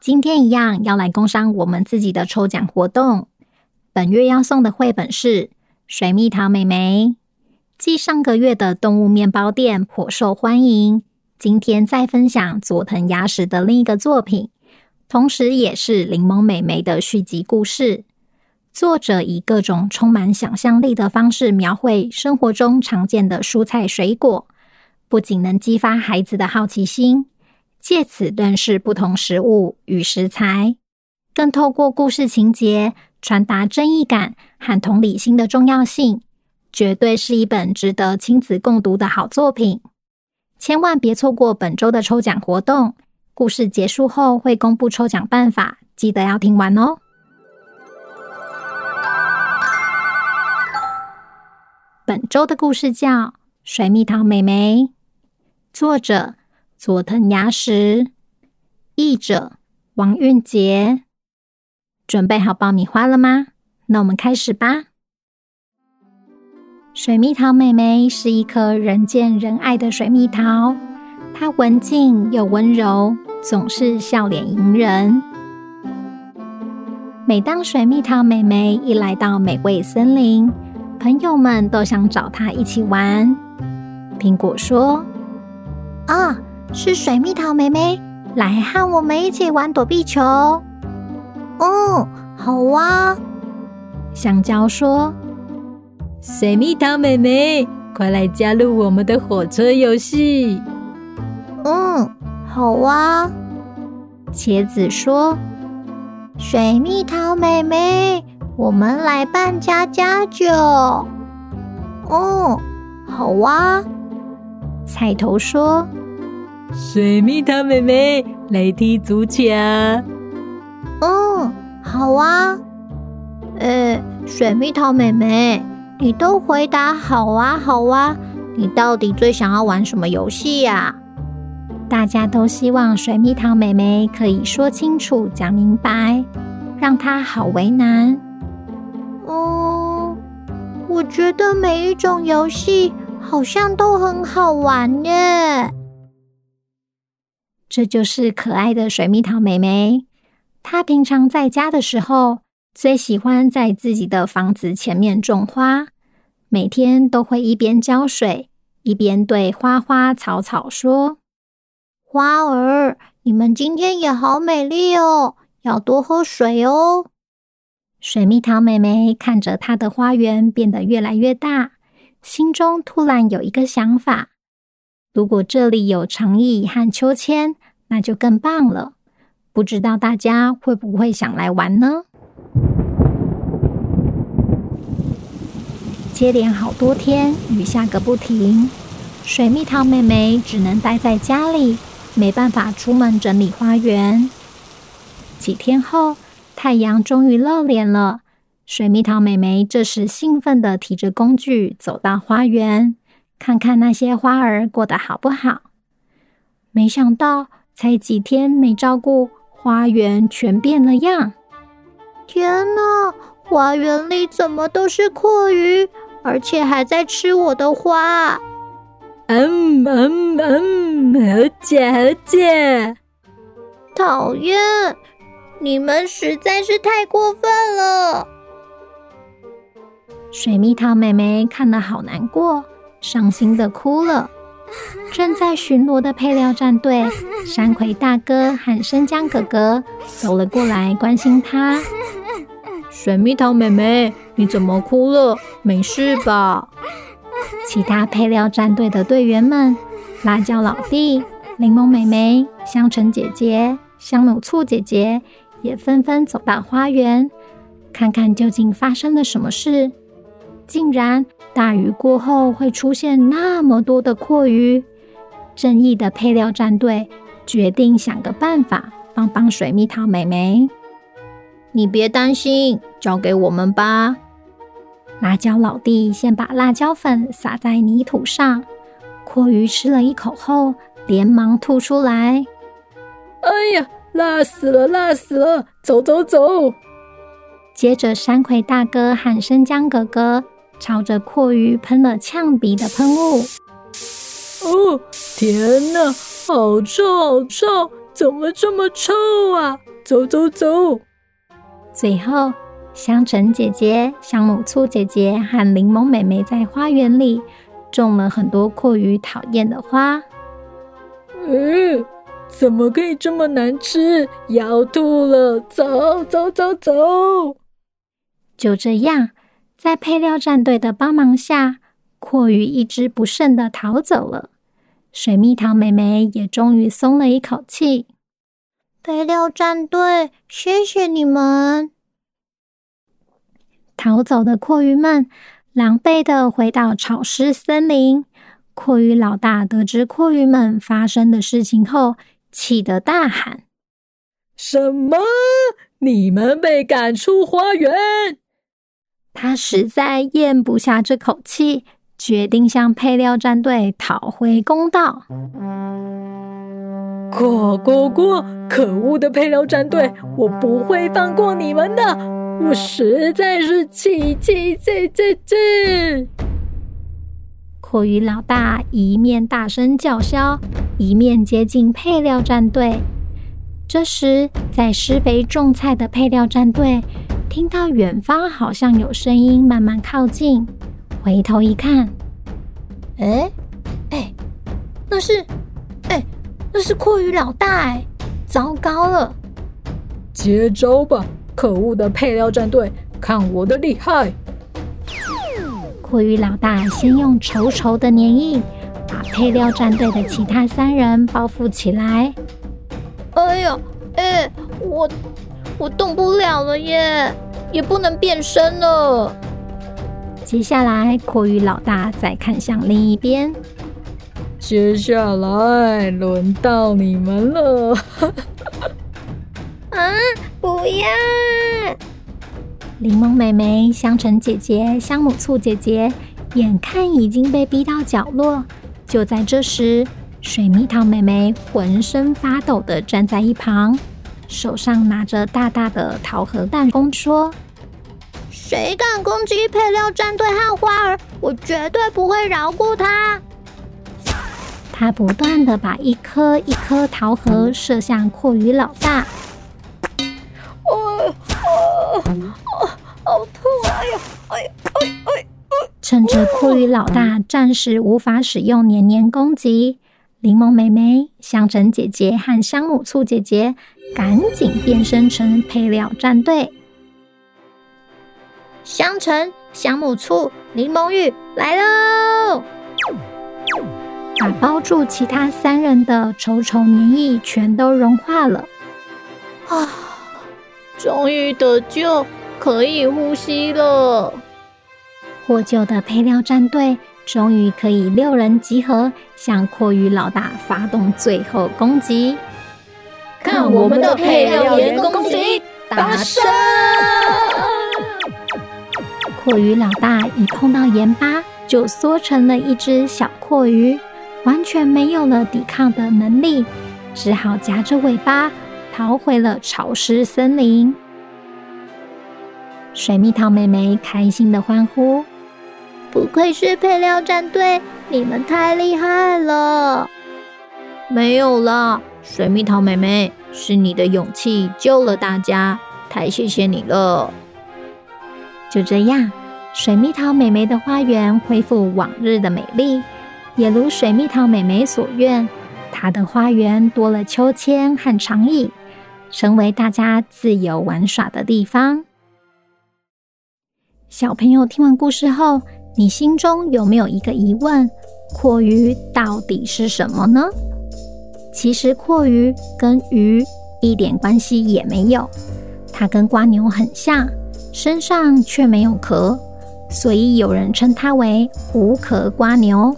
今天一样要来工商我们自己的抽奖活动。本月要送的绘本是《水蜜桃妹妹》，继上个月的动物面包店颇受欢迎，今天再分享佐藤芽实的另一个作品，同时也是柠檬妹妹的续集故事。作者以各种充满想象力的方式描绘生活中常见的蔬菜水果，不仅能激发孩子的好奇心。借此认识不同食物与食材，更透过故事情节传达正义感和同理心的重要性，绝对是一本值得亲子共读的好作品。千万别错过本周的抽奖活动！故事结束后会公布抽奖办法，记得要听完哦。本周的故事叫《水蜜桃妹妹》，作者。佐藤芽实，译者王韵杰，准备好爆米花了吗？那我们开始吧。水蜜桃妹妹是一颗人见人爱的水蜜桃，她文静又温柔，总是笑脸迎人。每当水蜜桃妹妹一来到美味森林，朋友们都想找她一起玩。苹果说：“啊。”是水蜜桃妹妹，来和我们一起玩躲避球。嗯，好啊。香蕉说：“水蜜桃妹妹，快来加入我们的火车游戏。”嗯，好啊。茄子说：“水蜜桃妹妹，我们来扮家家酒。”嗯，好啊。菜头说。水蜜桃妹妹来踢足球。嗯，好啊。呃，水蜜桃妹妹，你都回答好啊，好啊。你到底最想要玩什么游戏呀？大家都希望水蜜桃妹妹可以说清楚、讲明白，让她好为难。嗯，我觉得每一种游戏好像都很好玩耶。这就是可爱的水蜜桃妹妹。她平常在家的时候，最喜欢在自己的房子前面种花，每天都会一边浇水，一边对花花草草说：“花儿，你们今天也好美丽哦，要多喝水哦。”水蜜桃妹妹看着她的花园变得越来越大，心中突然有一个想法。如果这里有长椅和秋千，那就更棒了。不知道大家会不会想来玩呢？接连好多天，雨下个不停，水蜜桃妹妹只能待在家里，没办法出门整理花园。几天后，太阳终于露脸了。水蜜桃妹妹这时兴奋地提着工具走到花园。看看那些花儿过得好不好？没想到才几天没照顾，花园全变了样。天哪！花园里怎么都是蛞蝓，而且还在吃我的花！嗯嗯嗯，好姐好姐！讨厌！你们实在是太过分了。水蜜桃妹妹看了好难过。伤心的哭了，正在巡逻的配料战队山葵大哥和生姜哥哥走了过来，关心他。水蜜桃妹妹，你怎么哭了？没事吧？其他配料战队的队员们，辣椒老弟、柠檬妹妹、香橙姐姐、香母醋姐姐也纷纷走到花园，看看究竟发生了什么事。竟然大雨过后会出现那么多的蛞蝓，正义的配料战队决定想个办法帮帮水蜜桃妹妹。你别担心，交给我们吧。辣椒老弟先把辣椒粉撒在泥土上，蛞蝓吃了一口后，连忙吐出来。哎呀，辣死了，辣死了！走走走。接着，山葵大哥和生姜哥哥。朝着蛞蝓喷了呛鼻的喷雾。哦，天哪，好臭，好臭！怎么这么臭啊？走走走。最后，香橙姐姐、香母醋姐姐和柠檬妹妹在花园里种了很多蛞蝓讨厌的花。嗯，怎么可以这么难吃？要吐了！走走走走。就这样。在配料战队的帮忙下，蛞蝓一只不剩的逃走了。水蜜桃妹妹也终于松了一口气。配料战队，谢谢你们！逃走的蛞蝓们狼狈的回到潮湿森林。蛞蝓老大得知蛞蝓们发生的事情后，气得大喊：“什么？你们被赶出花园？”他实在咽不下这口气，决定向配料战队讨回公道。过过过！可恶的配料战队，我不会放过你们的！我实在是气气气气气！蛞蝓老大一面大声叫嚣，一面接近配料战队。这时，在施肥种菜的配料战队。听到远方好像有声音慢慢靠近，回头一看，哎哎，那是哎，那是蛞蝓老大哎！糟糕了，接招吧，可恶的配料战队，看我的厉害！蛞蝓老大先用稠稠的粘液把配料战队的其他三人包覆起来。哎呀，哎，我。我动不了了耶，也不能变身了。接下来，蛞蝓老大再看向另一边。接下来轮到你们了。啊！不要！柠檬妹妹、香橙姐姐、香母醋姐姐，眼看已经被逼到角落。就在这时，水蜜桃妹妹浑身发抖的站在一旁。手上拿着大大的桃核弹，弓说：“谁敢攻击配料战队和花儿，我绝对不会饶过他。”他不断的把一颗一颗桃核射向蛞蝓老大。哦哦哦，好痛！哎呀，哎呀，哎哎哎！趁着蛞蝓老大暂时无法使用黏黏攻击，柠檬妹妹、香橙姐姐和香母醋姐姐。赶紧变身成配料战队，香橙、香母醋、柠檬浴来喽！把包住其他三人的稠稠粘液全都融化了。啊，终于得救，可以呼吸了。获救的配料战队终于可以六人集合，向蛞蝓老大发动最后攻击。看我们的配料盐攻击发生！蛞蝓老大一碰到盐巴，就缩成了一只小蛞蝓，完全没有了抵抗的能力，只好夹着尾巴逃回了潮湿森林。水蜜桃妹妹开心的欢呼：“不愧是配料战队，你们太厉害了！”没有了。水蜜桃妹妹，是你的勇气救了大家，太谢谢你了。就这样，水蜜桃妹妹的花园恢复往日的美丽，也如水蜜桃妹妹所愿，她的花园多了秋千和长椅，成为大家自由玩耍的地方。小朋友听完故事后，你心中有没有一个疑问？蛞蝓到底是什么呢？其实蛞蝓跟鱼一点关系也没有，它跟蜗牛很像，身上却没有壳，所以有人称它为无壳蜗牛。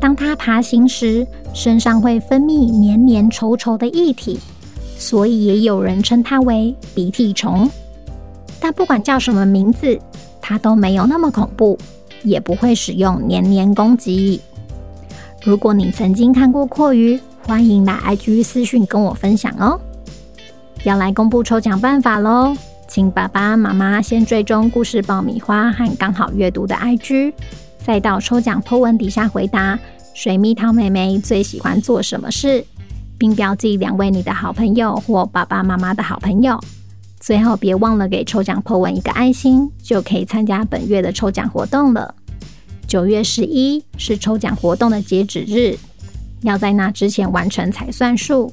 当它爬行时，身上会分泌黏黏稠稠的液体，所以也有人称它为鼻涕虫。但不管叫什么名字，它都没有那么恐怖。也不会使用黏黏攻击。如果你曾经看过阔鱼，欢迎来 IG 私讯跟我分享哦。要来公布抽奖办法喽，请爸爸妈妈先追踪故事爆米花和刚好阅读的 IG，再到抽奖 po 文底下回答水蜜桃妹妹最喜欢做什么事，并标记两位你的好朋友或爸爸妈妈的好朋友。最后，别忘了给抽奖 po 文一个爱心，就可以参加本月的抽奖活动了。九月十一是抽奖活动的截止日，要在那之前完成才算数。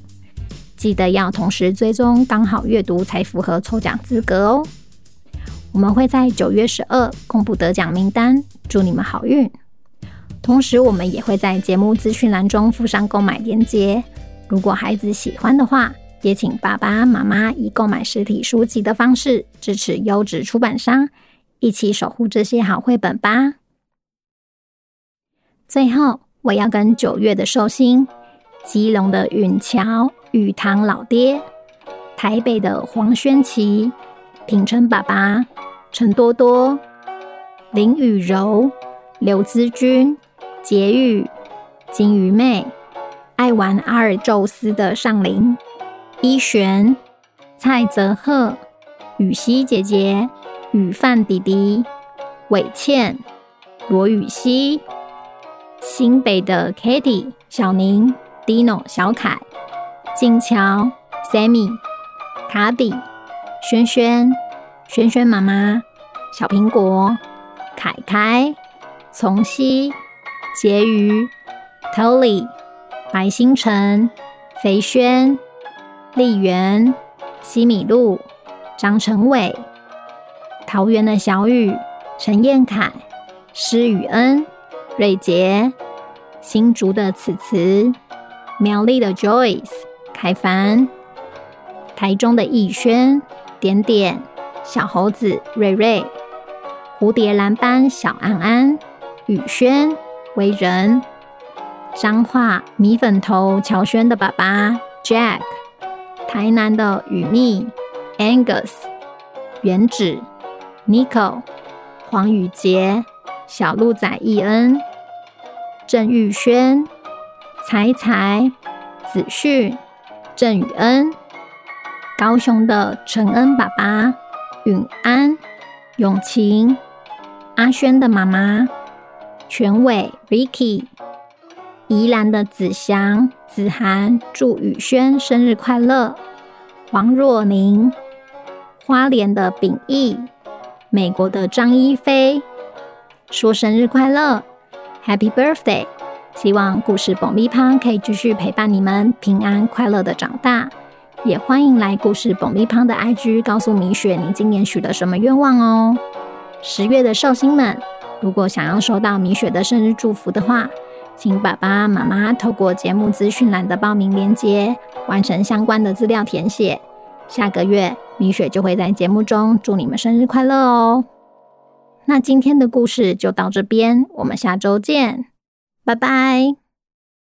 记得要同时追踪刚好阅读，才符合抽奖资格哦。我们会在九月十二公布得奖名单，祝你们好运。同时，我们也会在节目资讯栏中附上购买链接。如果孩子喜欢的话，也请爸爸妈妈以购买实体书籍的方式支持优质出版商，一起守护这些好绘本吧。最后，我要跟九月的寿星、基隆的允乔、宇堂老爹、台北的黄轩琪、品成爸爸、陈多多、林雨柔、刘姿君、杰玉、金鱼妹、爱玩阿尔宙斯的尚林。一璇、蔡泽赫、雨熙姐姐、雨范弟弟、伟倩、罗雨熙、新北的 Katie、小宁、Dino、小凯、静乔、Sammy、卡比、轩轩、轩轩妈妈、小苹果、凯凯、从熙、婕妤、Tolly、白星辰、肥轩。丽媛、西米露、张成伟、桃园的小雨、陈彦凯、施雨恩、瑞杰、新竹的慈慈、苗栗的 Joyce、凯凡、台中的逸轩、点点、小猴子瑞瑞、蝴蝶兰班小安安、宇轩、为人、彰化米粉头乔轩的爸爸 Jack。台南的雨蜜、Angus、原子、Nicole、黄宇杰、小鹿仔易恩、郑玉轩、彩彩、子旭、郑宇恩、高雄的陈恩爸爸、允安、永晴、阿轩的妈妈、全伟、Ricky、宜兰的子祥。子涵祝宇轩生日快乐，王若宁，花莲的秉义，美国的张一飞说生日快乐，Happy Birthday！希望故事爆米胖可以继续陪伴你们平安快乐的长大，也欢迎来故事爆米胖的 IG 告诉米雪你今年许了什么愿望哦。十月的寿星们，如果想要收到米雪的生日祝福的话，请爸爸妈妈透过节目资讯栏的报名链接，完成相关的资料填写。下个月米雪就会在节目中祝你们生日快乐哦。那今天的故事就到这边，我们下周见，拜拜。